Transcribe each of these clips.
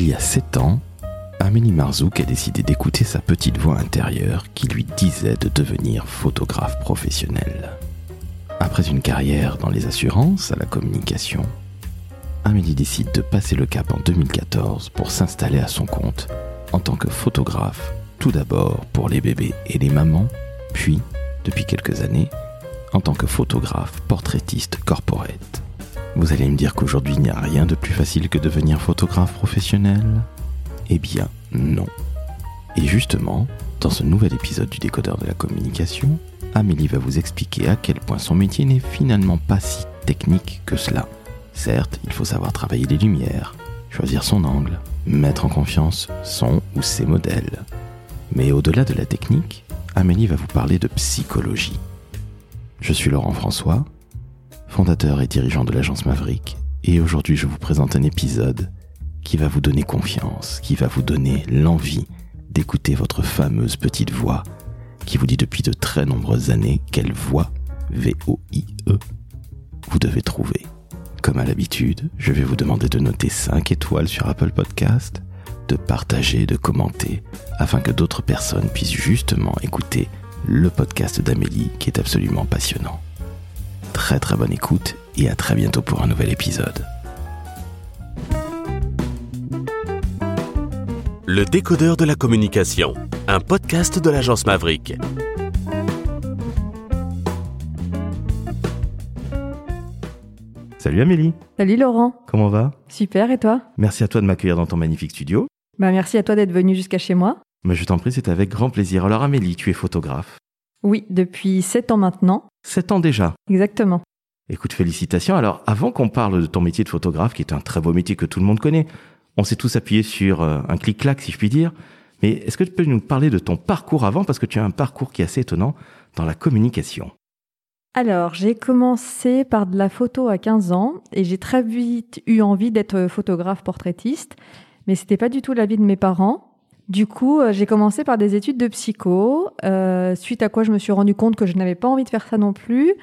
Il y a sept ans, Amélie Marzouk a décidé d'écouter sa petite voix intérieure qui lui disait de devenir photographe professionnel. Après une carrière dans les assurances à la communication, Amélie décide de passer le cap en 2014 pour s'installer à son compte en tant que photographe, tout d'abord pour les bébés et les mamans, puis, depuis quelques années, en tant que photographe portraitiste corporate. Vous allez me dire qu'aujourd'hui il n'y a rien de plus facile que devenir photographe professionnel? Eh bien, non. Et justement, dans ce nouvel épisode du décodeur de la communication, Amélie va vous expliquer à quel point son métier n'est finalement pas si technique que cela. Certes, il faut savoir travailler les lumières, choisir son angle, mettre en confiance son ou ses modèles. Mais au-delà de la technique, Amélie va vous parler de psychologie. Je suis Laurent François, fondateur et dirigeant de l'agence Maverick, et aujourd'hui je vous présente un épisode qui va vous donner confiance, qui va vous donner l'envie d'écouter votre fameuse petite voix qui vous dit depuis de très nombreuses années quelle voix, V-O-I-E, vous devez trouver. Comme à l'habitude, je vais vous demander de noter 5 étoiles sur Apple Podcast, de partager, de commenter, afin que d'autres personnes puissent justement écouter le podcast d'Amélie qui est absolument passionnant. Très très bonne écoute et à très bientôt pour un nouvel épisode. Le décodeur de la communication, un podcast de l'agence Maverick. Salut Amélie, Salut Laurent, comment va? Super et toi? Merci à toi de m'accueillir dans ton magnifique studio. Bah merci à toi d'être venu jusqu'à chez moi. Mais je t'en prie, c'est avec grand plaisir. Alors Amélie, tu es photographe? Oui, depuis 7 ans maintenant, 7 ans déjà. exactement. Écoute, félicitations. Alors, avant qu'on parle de ton métier de photographe, qui est un très beau métier que tout le monde connaît, on s'est tous appuyés sur euh, un clic-clac, si je puis dire. Mais est-ce que tu peux nous parler de ton parcours avant? Parce que tu as un parcours qui est assez étonnant dans la communication. Alors, j'ai commencé par de la photo à 15 ans et j'ai très vite eu envie d'être photographe portraitiste, mais c'était pas du tout l'avis de mes parents. Du coup, euh, j'ai commencé par des études de psycho, euh, suite à quoi je me suis rendu compte que je n'avais pas envie de faire ça non plus.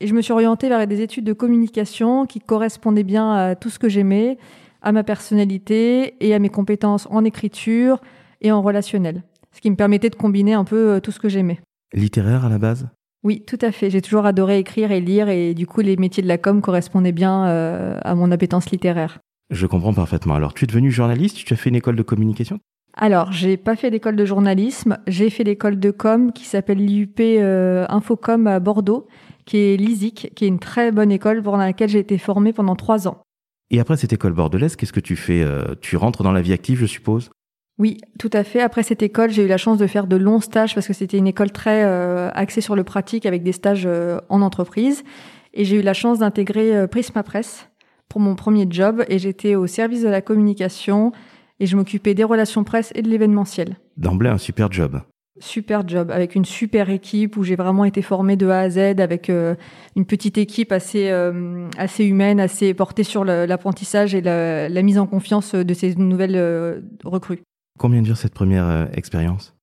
Et je me suis orientée vers des études de communication qui correspondaient bien à tout ce que j'aimais, à ma personnalité et à mes compétences en écriture et en relationnel. Ce qui me permettait de combiner un peu euh, tout ce que j'aimais. Littéraire à la base? Oui, tout à fait. J'ai toujours adoré écrire et lire et du coup les métiers de la com correspondaient bien euh, à mon appétence littéraire. Je comprends parfaitement. Alors, tu es devenu journaliste, tu as fait une école de communication? Alors, j'ai pas fait d'école de journalisme, j'ai fait l'école de com qui s'appelle l'IUP euh, Infocom à Bordeaux, qui est l'ISIC, qui est une très bonne école pour laquelle j'ai été formée pendant trois ans. Et après cette école bordelaise, qu'est-ce que tu fais Euh, Tu rentres dans la vie active, je suppose? Oui, tout à fait. Après cette école, j'ai eu la chance de faire de longs stages parce que c'était une école très euh, axée sur le pratique avec des stages euh, en entreprise. Et j'ai eu la chance d'intégrer euh, Prisma Press pour mon premier job et j'étais au service de la communication et je m'occupais des relations presse et de l'événementiel. D'emblée, un super job. Super job avec une super équipe où j'ai vraiment été formée de A à Z avec euh, une petite équipe assez euh, assez humaine, assez portée sur l'apprentissage et la, la mise en confiance de ces nouvelles euh, recrues. Combien dure cette première expérience?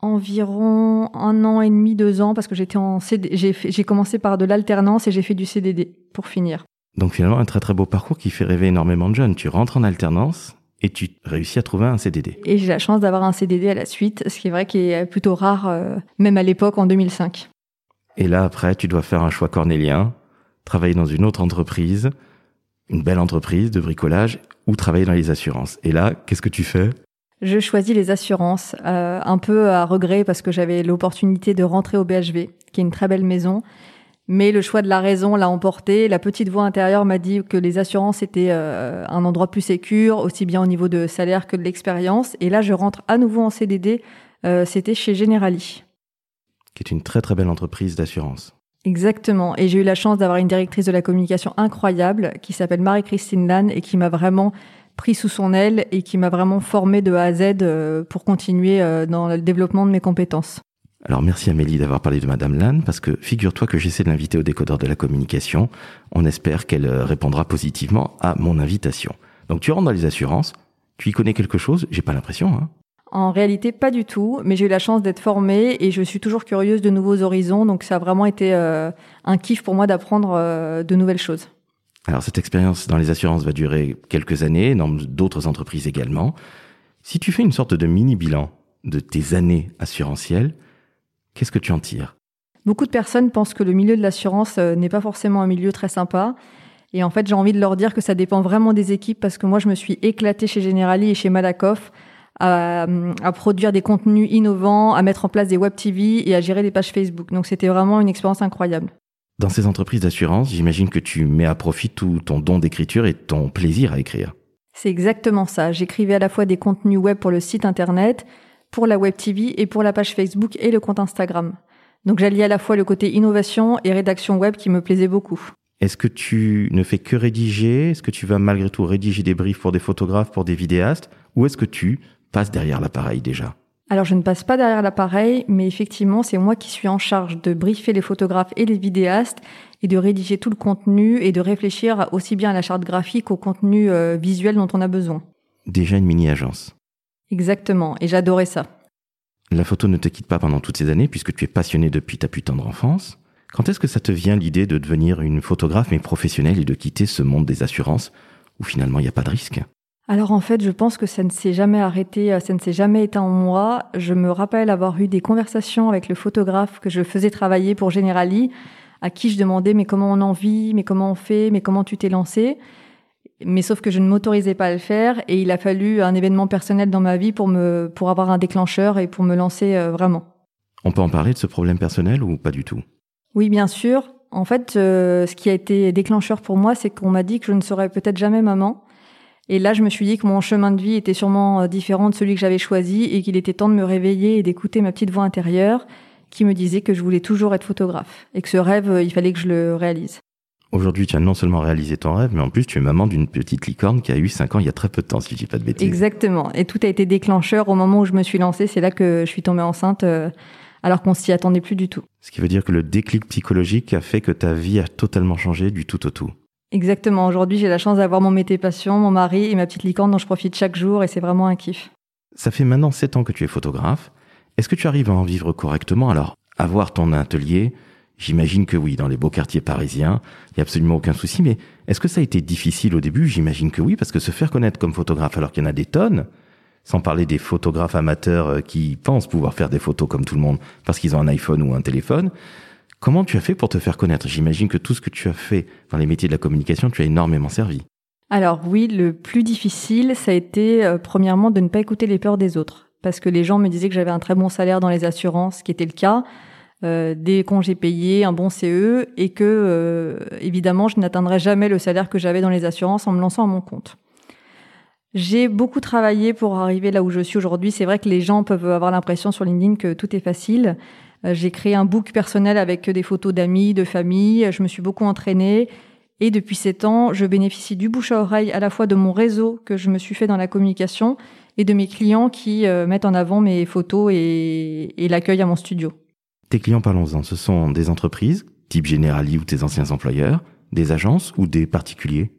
Environ un an et demi, deux ans parce que j'étais en j'ai commencé par de l'alternance et j'ai fait du CDD pour finir. Donc finalement, un très très beau parcours qui fait rêver énormément de jeunes. Tu rentres en alternance et tu réussis à trouver un CDD. Et j'ai la chance d'avoir un CDD à la suite, ce qui est vrai qui est plutôt rare, euh, même à l'époque en 2005. Et là, après, tu dois faire un choix cornélien, travailler dans une autre entreprise, une belle entreprise de bricolage, ou travailler dans les assurances. Et là, qu'est-ce que tu fais? Je choisis les assurances, euh, un peu à regret parce que j'avais l'opportunité de rentrer au BHV, qui est une très belle maison. Mais le choix de la raison l'a emporté. La petite voix intérieure m'a dit que les assurances étaient euh, un endroit plus sécur, aussi bien au niveau de salaire que de l'expérience. Et là, je rentre à nouveau en CDD. Euh, C'était chez Generali. Qui est une très très belle entreprise d'assurance. Exactement. Et j'ai eu la chance d'avoir une directrice de la communication incroyable qui s'appelle Marie-Christine Lannes et qui m'a vraiment pris sous son aile et qui m'a vraiment formé de A à Z euh, pour continuer dans le développement de mes compétences. Alors merci Amélie d'avoir parlé de Madame Lannes, parce que figure-toi que j'essaie de l'inviter au décodeur de la communication. On espère qu'elle euh, répondra positivement à mon invitation. Donc tu rentres dans les assurances, tu y connais quelque chose? J'ai pas l'impression, hein En réalité, pas du tout, mais j'ai eu la chance d'être formée et je suis toujours curieuse de nouveaux horizons, donc ça a vraiment été euh, un kiff pour moi d'apprendre euh, de nouvelles choses. Alors cette expérience dans les assurances va durer quelques années, dans d'autres entreprises également. Si tu fais une sorte de mini bilan de tes années assurantielles, qu'est-ce que tu en tires? Beaucoup de personnes pensent que le milieu de l'assurance euh, n'est pas forcément un milieu très sympa. Et en fait, j'ai envie de leur dire que ça dépend vraiment des équipes parce que moi, je me suis éclatée chez Generali et chez Malakoff à, à, produire des contenus innovants, à mettre en place des web TV et à gérer des pages Facebook. Donc c'était vraiment une expérience incroyable. Dans ces entreprises d'assurance, j'imagine que tu mets à profit tout ton don d'écriture et ton plaisir à écrire. C'est exactement ça. J'écrivais à la fois des contenus web pour le site internet, pour la web TV et pour la page Facebook et le compte Instagram. Donc j'alliais à la fois le côté innovation et rédaction web qui me plaisait beaucoup. Est-ce que tu ne fais que rédiger? Est-ce que tu vas malgré tout rédiger des briefs pour des photographes, pour des vidéastes? Ou est-ce que tu passes derrière l'appareil déjà? Alors je ne passe pas derrière l'appareil, mais effectivement c'est moi qui suis en charge de briefer les photographes et les vidéastes et de rédiger tout le contenu et de réfléchir aussi bien à la charte graphique qu'au contenu euh, visuel dont on a besoin. Déjà une mini-agence. Exactement, et j'adorais ça. La photo ne te quitte pas pendant toutes ces années puisque tu es passionné depuis ta plus tendre enfance. Quand est-ce que ça te vient l'idée de devenir une photographe mais professionnelle et de quitter ce monde des assurances où finalement il n'y a pas de risque? Alors en fait, je pense que ça ne s'est jamais arrêté, euh, ça ne s'est jamais éteint en moi. Je me rappelle avoir eu des conversations avec le photographe que je faisais travailler pour Generali, à qui je demandais mais comment on en vit, mais comment on fait, mais comment tu t'es lancé. Mais sauf que je ne m'autorisais pas à le faire et il a fallu un événement personnel dans ma vie pour me pour avoir un déclencheur et pour me lancer euh, vraiment. On peut en parler de ce problème personnel ou pas du tout? Oui, bien sûr. En fait, euh, ce qui a été déclencheur pour moi, c'est qu'on m'a dit que je ne serais peut-être jamais maman et là, je me suis dit que mon chemin de vie était sûrement euh, différent de celui que j'avais choisi et qu'il était temps de me réveiller et d'écouter ma petite voix intérieure qui me disait que je voulais toujours être photographe et que ce rêve, il fallait que je le réalise. Aujourd'hui, tu as non seulement réalisé ton rêve, mais en plus, tu es maman d'une petite licorne qui a eu 5 ans il y a très peu de temps, si je dis pas de bêtises. Exactement. Et tout a été déclencheur au moment où je me suis lancée. C'est là que je suis tombée enceinte, euh, alors qu'on s'y attendait plus du tout. Ce qui veut dire que le déclic psychologique a fait que ta vie a totalement changé du tout au tout. Exactement. Aujourd'hui, j'ai la chance d'avoir mon métier passion, mon mari et ma petite licorne dont je profite chaque jour et c'est vraiment un kiff. Ça fait maintenant 7 ans que tu es photographe. Est-ce que tu arrives à en vivre correctement? Alors, avoir ton atelier, j'imagine que oui, dans les beaux quartiers parisiens, il n'y a absolument aucun souci, mais est-ce que ça a été difficile au début? J'imagine que oui, parce que se faire connaître comme photographe alors qu'il y en a des tonnes, sans parler des photographes amateurs euh, qui pensent pouvoir faire des photos comme tout le monde parce qu'ils ont un iPhone ou un téléphone, Comment tu as fait pour te faire connaître? J'imagine que tout ce que tu as fait dans les métiers de la communication, tu as énormément servi. Alors oui, le plus difficile, ça a été euh, premièrement de ne pas écouter les peurs des autres. Parce que les gens me disaient que j'avais un très bon salaire dans les assurances, ce qui était le cas, euh, des congés payés, un bon CE, et que euh, évidemment, je n'atteindrais jamais le salaire que j'avais dans les assurances en me lançant à mon compte. J'ai beaucoup travaillé pour arriver là où je suis aujourd'hui. C'est vrai que les gens peuvent avoir l'impression sur LinkedIn que tout est facile. Euh, j'ai créé un book personnel avec des photos d'amis, de famille. Je me suis beaucoup entraînée. Et depuis sept ans, je bénéficie du bouche à oreille à la fois de mon réseau que je me suis fait dans la communication et de mes clients qui euh, mettent en avant mes photos et, et l'accueil à mon studio. Tes clients, parlons-en, ce sont des entreprises, type Generali ou tes anciens employeurs, des agences ou des particuliers?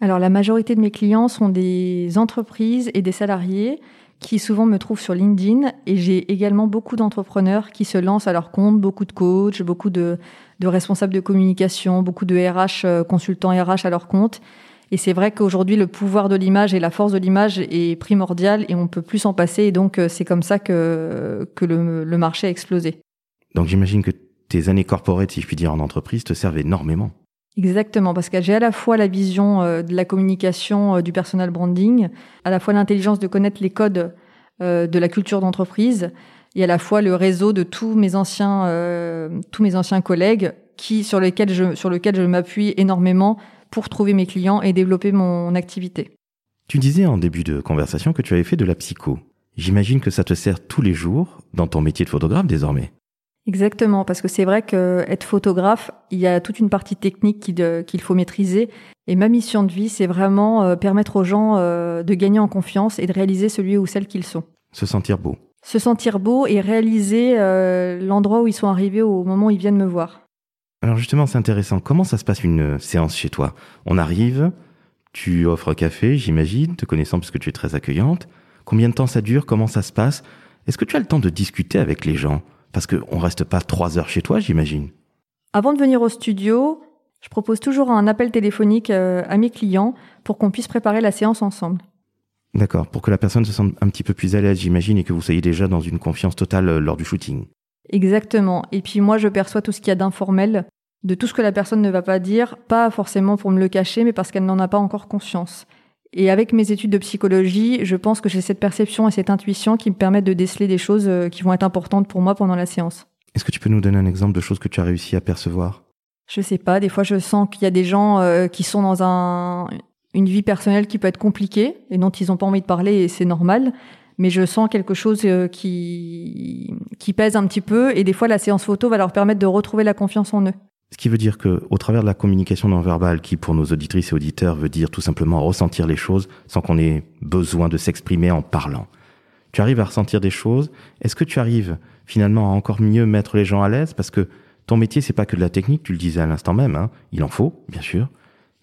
Alors la majorité de mes clients sont des entreprises et des salariés qui souvent me trouvent sur LinkedIn et j'ai également beaucoup d'entrepreneurs qui se lancent à leur compte, beaucoup de coachs, beaucoup de, responsables de communication, beaucoup de RH, euh, consultants RH à leur compte. Et c'est vrai qu'aujourd'hui, le pouvoir de l'image et la force de l'image est primordial et on peut plus s'en passer. Et donc, euh, c'est comme ça que, que le marché a explosé. Donc, j'imagine que tes années corporate, si je puis dire, en entreprise, te servent énormément. Exactement, parce que j'ai à la fois la vision euh, de la communication, euh, du personal branding, à la fois l'intelligence de connaître les codes euh, de la culture d'entreprise, et à la fois le réseau de tous mes anciens, tous mes anciens collègues qui sur lesquels je sur lequel je m'appuie énormément pour trouver mes clients et développer mon activité. Tu disais en début de conversation que tu avais fait de la psycho. J'imagine que ça te sert tous les jours dans ton métier de photographe désormais. Exactement, parce que c'est vrai qu'être photographe, il y a toute une partie technique qu'il faut maîtriser. Et ma mission de vie, c'est vraiment euh, permettre aux gens euh, de gagner en confiance et de réaliser celui ou celle qu'ils sont. Se sentir beau. Se sentir beau et réaliser euh, l'endroit où ils sont arrivés au moment où ils viennent me voir. Alors justement, c'est intéressant. Comment ça se passe une séance chez toi? On arrive, tu offres café, j'imagine, te connaissant puisque tu es très accueillante. Combien de temps ça dure? Comment ça se passe? Est-ce que tu as le temps de discuter avec les gens? Parce qu'on reste pas trois heures chez toi, j'imagine. Avant de venir au studio, Je propose toujours un appel téléphonique euh, à mes clients pour qu'on puisse préparer la séance ensemble. D'accord, pour que la personne se sente un petit peu plus à l'aise, j'imagine, et que vous soyez déjà dans une confiance totale euh, lors du shooting. Exactement. Et puis moi, je perçois tout ce qu'il y a d'informel, de tout ce que la personne ne va pas dire, pas forcément pour me le cacher, mais parce qu'elle n'en a pas encore conscience. Et avec mes études de psychologie, je pense que j'ai cette perception et cette intuition qui me permettent de déceler des choses euh, qui vont être importantes pour moi pendant la séance. Est-ce que tu peux nous donner un exemple de choses que tu as réussi à percevoir? Je sais pas, des fois je sens qu'il y a des gens euh, qui sont dans un, une vie personnelle qui peut être compliquée et dont ils n'ont pas envie de parler et c'est normal. Mais je sens quelque chose euh, qui, qui pèse un petit peu et des fois la séance photo va leur permettre de retrouver la confiance en eux. Ce qui veut dire que, au travers de la communication non verbale, qui pour nos auditrices et auditeurs veut dire tout simplement ressentir les choses sans qu'on ait besoin de s'exprimer en parlant. Tu arrives à ressentir des choses. Est-ce que tu arrives finalement à encore mieux mettre les gens à l'aise? Parce que ton métier c'est pas que de la technique, tu le disais à l'instant même, hein, il en faut bien sûr,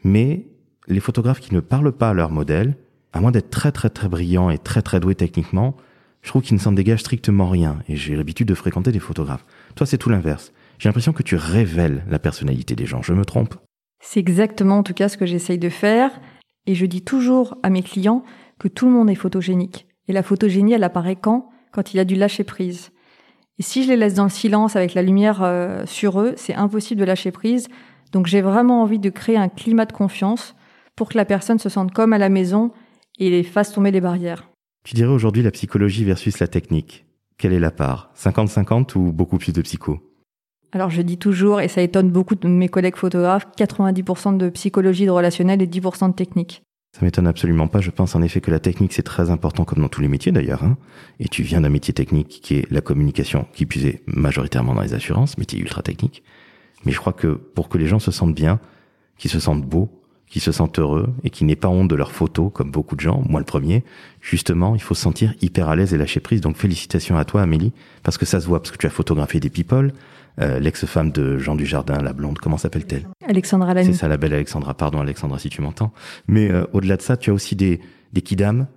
mais les photographes qui ne parlent pas à leur modèle, à moins d'être très très très brillants et très très doués techniquement, je trouve qu'ils ne s'en dégagent strictement rien et j'ai l'habitude de fréquenter des photographes. Toi c'est tout l'inverse. J'ai l'impression que tu révèles la personnalité des gens. Je me trompe? C'est exactement en tout cas ce que j'essaye de faire. Et je dis toujours à mes clients que tout le monde est photogénique. Et la photogénie, elle apparaît quand? Quand il y a du lâcher prise. Et si je les laisse dans le silence avec la lumière euh, sur eux, c'est impossible de lâcher prise. Donc j'ai vraiment envie de créer un climat de confiance pour que la personne se sente comme à la maison et les fasse tomber les barrières. Tu dirais aujourd'hui la psychologie versus la technique. Quelle est la part? 50-50 ou beaucoup plus de psycho? Alors je dis toujours, et ça étonne beaucoup de mes collègues photographes, 90% de psychologie de relationnel et 10% de technique. Ça m'étonne absolument pas. Je pense en effet que la technique c'est très important, comme dans tous les métiers d'ailleurs. Hein. Et tu viens d'un métier technique qui est la communication, qui puisait majoritairement dans les assurances, métier ultra technique. Mais je crois que pour que les gens se sentent bien, qu'ils se sentent beaux, qu'ils se sentent heureux et qu'ils n'aient pas honte de leurs photos, comme beaucoup de gens, moi le premier, justement, il faut se sentir hyper à l'aise et lâcher prise. Donc félicitations à toi, Amélie, parce que ça se voit, parce que tu as photographié des people, euh, l'ex-femme de Jean Dujardin, la blonde, comment s'appelle-t-elle? Alexandra Lamy. C'est ça, la belle Alexandra. Pardon, Alexandra, si tu m'entends. Mais euh, au-delà de ça, tu as aussi des, des kidams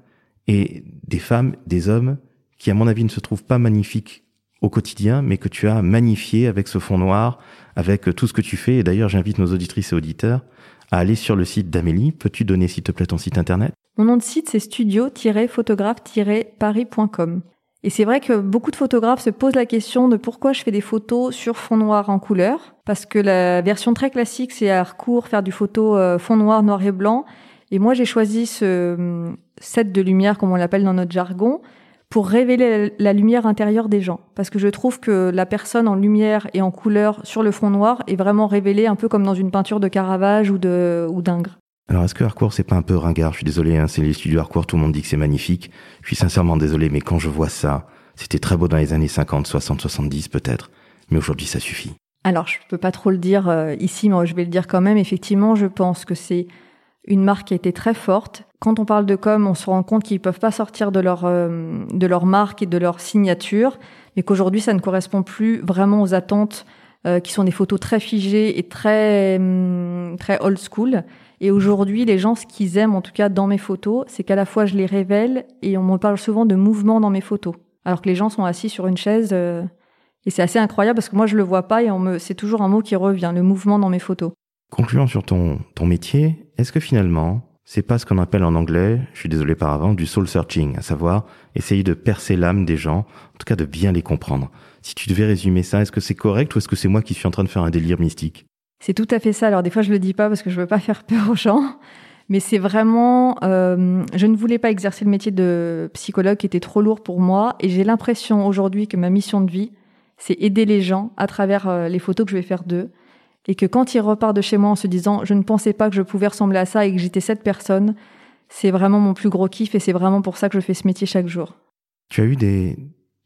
et des femmes, des hommes qui, à mon avis, ne se trouvent pas magnifiques au quotidien, mais que tu as magnifié avec ce fond noir, avec euh, tout ce que tu fais. Et d'ailleurs, j'invite nos auditrices et auditeurs à aller sur le site d'Amélie. Peux-tu donner, s'il te plaît, ton site internet? Mon nom de site, c'est studio-photographe-paris.com. Et c'est vrai que beaucoup de photographes se posent la question de pourquoi je fais des photos sur fond noir en couleur. Parce que la version très classique, c'est à recours, faire du photo euh, fond noir, noir et blanc. Et moi, j'ai choisi ce hum, set de lumière, comme on l'appelle dans notre jargon, pour révéler la lumière intérieure des gens. Parce que je trouve que la personne en lumière et en couleur sur le fond noir est vraiment révélée un peu comme dans une peinture de Caravage ou de ou d'Ingres. Alors, est-ce que Harcourt, c'est pas un peu ringard? Je suis désolé, hein, c'est les studios Harcourt, tout le monde dit que c'est magnifique. Je suis sincèrement désolé, mais quand je vois ça, c'était très beau dans les années 50, 60, 70 peut-être. Mais aujourd'hui, ça suffit. Alors, je peux pas trop le dire euh, ici, mais je vais le dire quand même. Effectivement, je pense que c'est une marque qui a été très forte. Quand on parle de com, on se rend compte qu'ils peuvent pas sortir de leur euh, de leur marque et de leur signature, mais qu'aujourd'hui, ça ne correspond plus vraiment aux attentes euh, qui sont des photos très figées et très hum, très old school. Et aujourd'hui, les gens, ce qu'ils aiment, en tout cas dans mes photos, c'est qu'à la fois je les révèle et on me parle souvent de mouvement dans mes photos. Alors que les gens sont assis sur une chaise euh, et c'est assez incroyable parce que moi je le vois pas et on me, c'est toujours un mot qui revient, le mouvement dans mes photos. Concluant sur ton, ton métier, est-ce que finalement, c'est pas ce qu'on appelle en anglais, je suis désolé par avant, du soul searching, à savoir essayer de percer l'âme des gens, en tout cas de bien les comprendre. Si tu devais résumer ça, est-ce que c'est correct ou est-ce que c'est moi qui suis en train de faire un délire mystique? C'est tout à fait ça. Alors des fois, je le dis pas parce que je veux pas faire peur aux gens, mais c'est vraiment. Euh, je ne voulais pas exercer le métier de psychologue qui était trop lourd pour moi, et j'ai l'impression aujourd'hui que ma mission de vie, c'est aider les gens à travers euh, les photos que je vais faire d'eux, et que quand ils repartent de chez moi en se disant, je ne pensais pas que je pouvais ressembler à ça et que j'étais cette personne, c'est vraiment mon plus gros kiff, et c'est vraiment pour ça que je fais ce métier chaque jour. Tu as eu des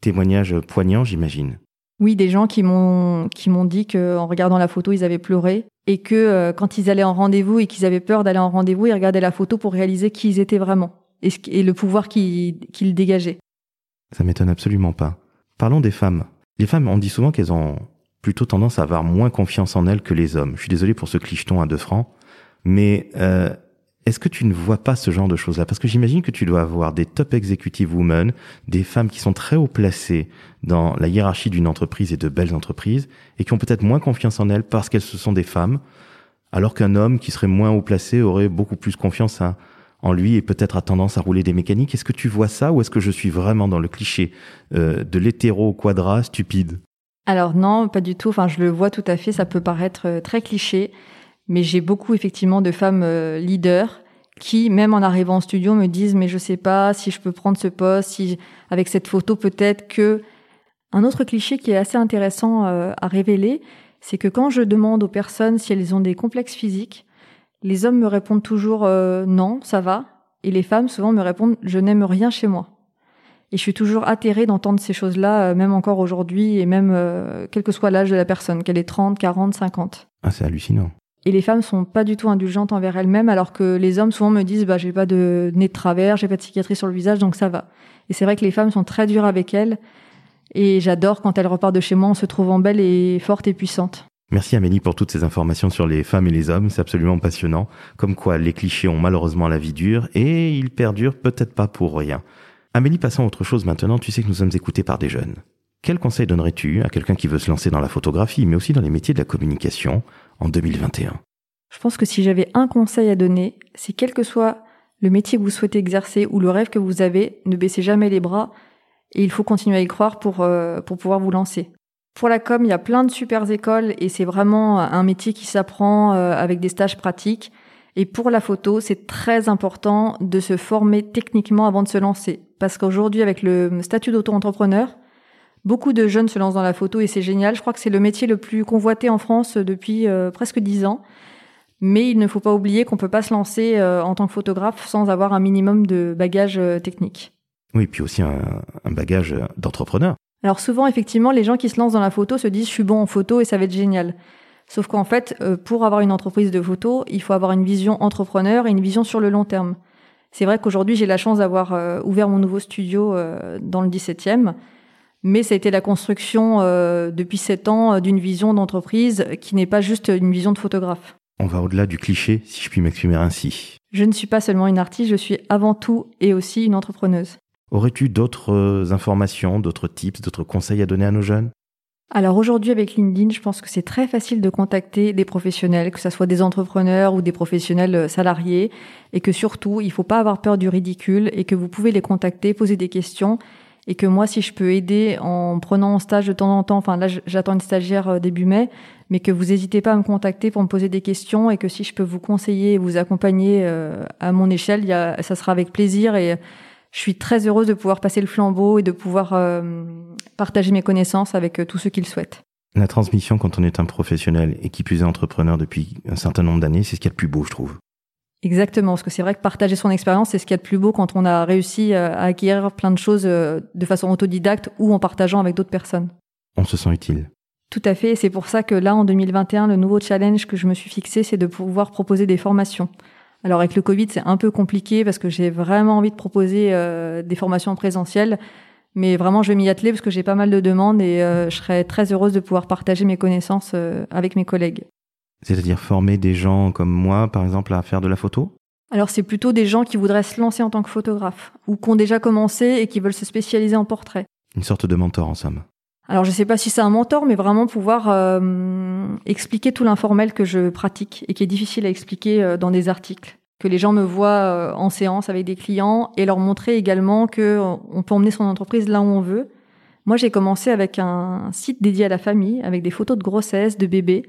témoignages poignants, j'imagine? Oui, des gens qui m'ont qui m'ont dit que en regardant la photo, ils avaient pleuré et que euh, quand ils allaient en rendez-vous et qu'ils avaient peur d'aller en rendez-vous, ils regardaient la photo pour réaliser qui ils étaient vraiment et, et le pouvoir qu'ils dégageaient. Ça m'étonne absolument pas. Parlons des femmes. Les femmes, on dit souvent qu'elles ont plutôt tendance à avoir moins confiance en elles que les hommes. Je suis désolé pour ce clicheton à deux francs, mais euh, est-ce que tu ne vois pas ce genre de choses-là? Parce que j'imagine que tu dois avoir des top executive women, des femmes qui sont très haut placées dans la hiérarchie d'une entreprise et de belles entreprises, et qui ont peut-être moins confiance en elles parce qu'elles se sont des femmes. alors qu'un homme qui serait moins haut placé aurait beaucoup plus confiance en lui et peut-être a tendance à rouler des mécaniques. Est-ce que tu vois ça ou est-ce que je suis vraiment dans le cliché euh, de l'hétéro quadra stupide? Alors non, pas du tout. Enfin, je le vois tout à fait. Ça peut paraître euh, très cliché, mais j'ai beaucoup effectivement de femmes euh, leaders qui, même en arrivant au studio, me disent mais je sais pas si je peux prendre ce poste, si avec cette photo peut-être que un autre cliché qui est assez intéressant à révéler, c'est que quand je demande aux personnes si elles ont des complexes physiques, les hommes me répondent toujours euh, non, ça va, et les femmes souvent me répondent je n'aime rien chez moi. Et je suis toujours atterrée d'entendre ces choses-là, euh, même encore aujourd'hui, et même euh, quel que soit l'âge de la personne, qu'elle ait 30, 40, 50. Ah, c'est hallucinant. Et les femmes sont pas du tout indulgentes envers elles-mêmes, alors que les hommes souvent me disent bah j'ai pas de nez de travers, j'ai pas de cicatrice sur le visage, donc ça va. Et c'est vrai que les femmes sont très dures avec elles et j'adore quand elle repart de chez moi en se trouvant belle et forte et puissante. Merci Amélie pour toutes ces informations sur les femmes et les hommes, c'est absolument passionnant. Comme quoi les clichés ont malheureusement la vie dure et ils perdurent peut-être pas pour rien. Amélie, passons à autre chose maintenant, tu sais que nous sommes écoutés par des jeunes. Quel conseil donnerais-tu à quelqu'un qui veut se lancer dans la photographie, mais aussi dans les métiers de la communication? En 2021 Je pense que si j'avais un conseil à donner, c'est quel que soit le métier que vous souhaitez exercer ou le rêve que vous avez, ne baissez jamais les bras et il faut continuer à y croire pour, euh, pouvoir vous lancer. Pour la com, il y a plein de super écoles et c'est vraiment un métier qui s'apprend euh, avec des stages pratiques. Et pour la photo, c'est très important de se former techniquement avant de se lancer. Parce qu'aujourd'hui, avec le statut d'auto-entrepreneur, beaucoup de jeunes se lancent dans la photo et c'est génial. Je crois que c'est le métier le plus convoité en France depuis euh, presque dix ans. Mais il ne faut pas oublier qu'on peut pas se lancer en tant que photographe sans avoir un minimum de bagages techniques. Oui, puis aussi un, bagage d'entrepreneur. Alors souvent, effectivement, les gens qui se lancent dans la photo se disent je suis bon en photo et ça va être génial. Sauf qu'en fait, euh, pour avoir une entreprise de photo, il faut avoir une vision entrepreneur et une vision sur le long terme. C'est vrai qu'aujourd'hui, j'ai la chance d'avoir euh, ouvert mon nouveau studio euh, dans le 17e, mais ça a été la construction depuis 7 ans d'une vision d'entreprise qui n'est pas juste une vision de photographe. On va au-delà du cliché, si je puis m'exprimer ainsi. Je ne suis pas seulement une artiste, je suis avant tout et aussi une entrepreneuse. Aurais-tu d'autres euh, informations, d'autres tips, d'autres conseils à donner à nos jeunes? Alors aujourd'hui avec LinkedIn, je pense que c'est très facile de contacter des professionnels, que ce soit des entrepreneurs ou des professionnels euh, salariés, et que surtout, il ne faut pas avoir peur du ridicule et que vous pouvez les contacter, poser des questions, et que moi, si je peux aider en prenant un stage de temps en temps, enfin là, j'attends une stagiaire euh, début mai, mais que vous n'hésitez pas à me contacter pour me poser des questions et que si je peux vous conseiller et vous accompagner à mon échelle, ça sera avec plaisir et je suis très heureuse de pouvoir passer le flambeau et de pouvoir euh, partager mes connaissances avec euh, tous ceux qui le souhaitent. La transmission quand on est un professionnel et qui plus est entrepreneur depuis un certain nombre d'années, c'est ce qu'il y a de plus beau, je trouve. Exactement, parce que c'est vrai que partager son expérience, c'est ce qu'il y a de plus beau quand on a réussi euh, à acquérir plein de choses de façon autodidacte ou en partageant avec d'autres personnes. On se sent utile. Tout à fait, et c'est pour ça que là, en 2021, le nouveau challenge que je me suis fixé, c'est de pouvoir proposer des formations. Alors avec le Covid, c'est un peu compliqué parce que j'ai vraiment envie de proposer euh, des formations présentielles. Mais vraiment, je vais m'y atteler parce que j'ai pas mal de demandes et euh, je serais très heureuse de pouvoir partager mes connaissances euh, avec mes collègues. C'est-à-dire former des gens comme moi, par exemple, à faire de la photo? Alors c'est plutôt des gens qui voudraient se lancer en tant que photographe ou qui ont déjà commencé et qui veulent se spécialiser en portrait. Une sorte de mentor en somme. Alors je sais pas si c'est un mentor, mais vraiment pouvoir euh, expliquer tout l'informel que je pratique et qui est difficile à expliquer euh, dans des articles. Que les gens me voient euh, en séance avec des clients et leur montrer également que on peut emmener son entreprise là où on veut. Moi, j'ai commencé avec un site dédié à la famille, avec des photos de grossesse, de bébés.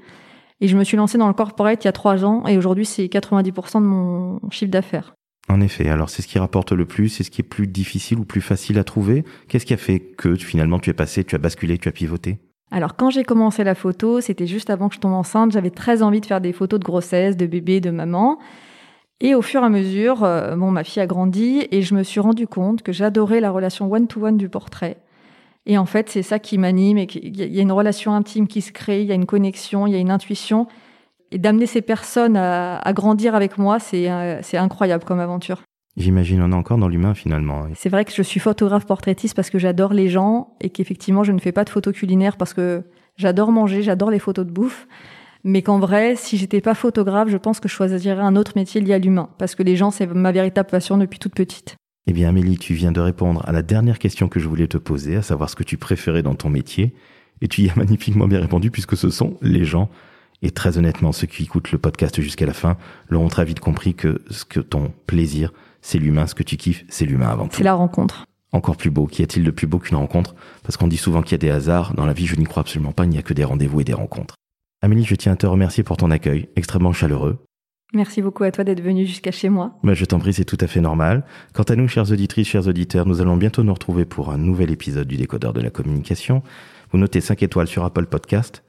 Et je me suis lancée dans le corporate il y a trois ans et aujourd'hui, c'est 90% de mon chiffre d'affaires. En effet, alors c'est ce qui rapporte le plus, c'est ce qui est plus difficile ou plus facile à trouver. Qu'est-ce qui a fait que finalement tu es passé, tu as basculé, tu as pivoté? Alors quand j'ai commencé la photo, c'était juste avant que je tombe enceinte, j'avais très envie de faire des photos de grossesse, de bébé, de maman. Et au fur et à mesure, euh, bon, ma fille a grandi et je me suis rendu compte que j'adorais la relation one-to-one du portrait. Et en fait, c'est ça qui m'anime et qu'il y a une relation intime qui se crée, il y a une connexion, il y a une intuition et d'amener ces personnes à, grandir avec moi, euh, c'est incroyable comme aventure. J'imagine, on est encore dans l'humain finalement. C'est vrai que je suis photographe portraitiste parce que j'adore les gens et qu'effectivement je ne fais pas de photos culinaires parce que j'adore manger, j'adore les photos de bouffe. Mais qu'en vrai, si j'étais pas photographe, je pense que je choisirais un autre métier lié à l'humain parce que les gens, c'est ma véritable passion depuis toute petite. Eh bien, Amélie, tu viens de répondre à la dernière question que je voulais te poser, à savoir ce que tu préférais dans ton métier. Et tu y as magnifiquement bien répondu puisque ce sont les gens Et très honnêtement, ceux qui écoutent le podcast jusqu'à la fin l'auront très vite compris que ce que ton plaisir, c'est l'humain, ce que tu kiffes, c'est l'humain avant tout. C'est la rencontre. Encore plus beau. Qu'y a-t-il de plus beau qu'une rencontre? Parce qu'on dit souvent qu'il y a des hasards. Dans la vie, je n'y crois absolument pas. Il n'y a que des rendez-vous et des rencontres. Amélie, je tiens à te remercier pour ton accueil, extrêmement chaleureux. Merci beaucoup à toi d'être venu jusqu'à chez moi. Bah, je t'en prie, c'est tout à fait normal. Quant à nous, chères auditrices, chers auditeurs, nous allons bientôt nous retrouver pour un nouvel épisode du décodeur de la communication. Vous notez 5 étoiles sur Apple Podcast.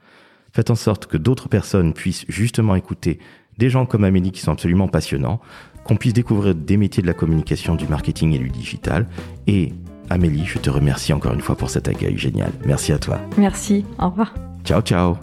Faites en sorte que d'autres personnes puissent justement écouter des gens comme Amélie qui sont absolument passionnants, qu'on puisse découvrir des métiers de la communication, du marketing et du digital. Et Amélie, je te remercie encore une fois pour cet accueil génial. Merci à toi. Merci. Au revoir. Ciao, ciao.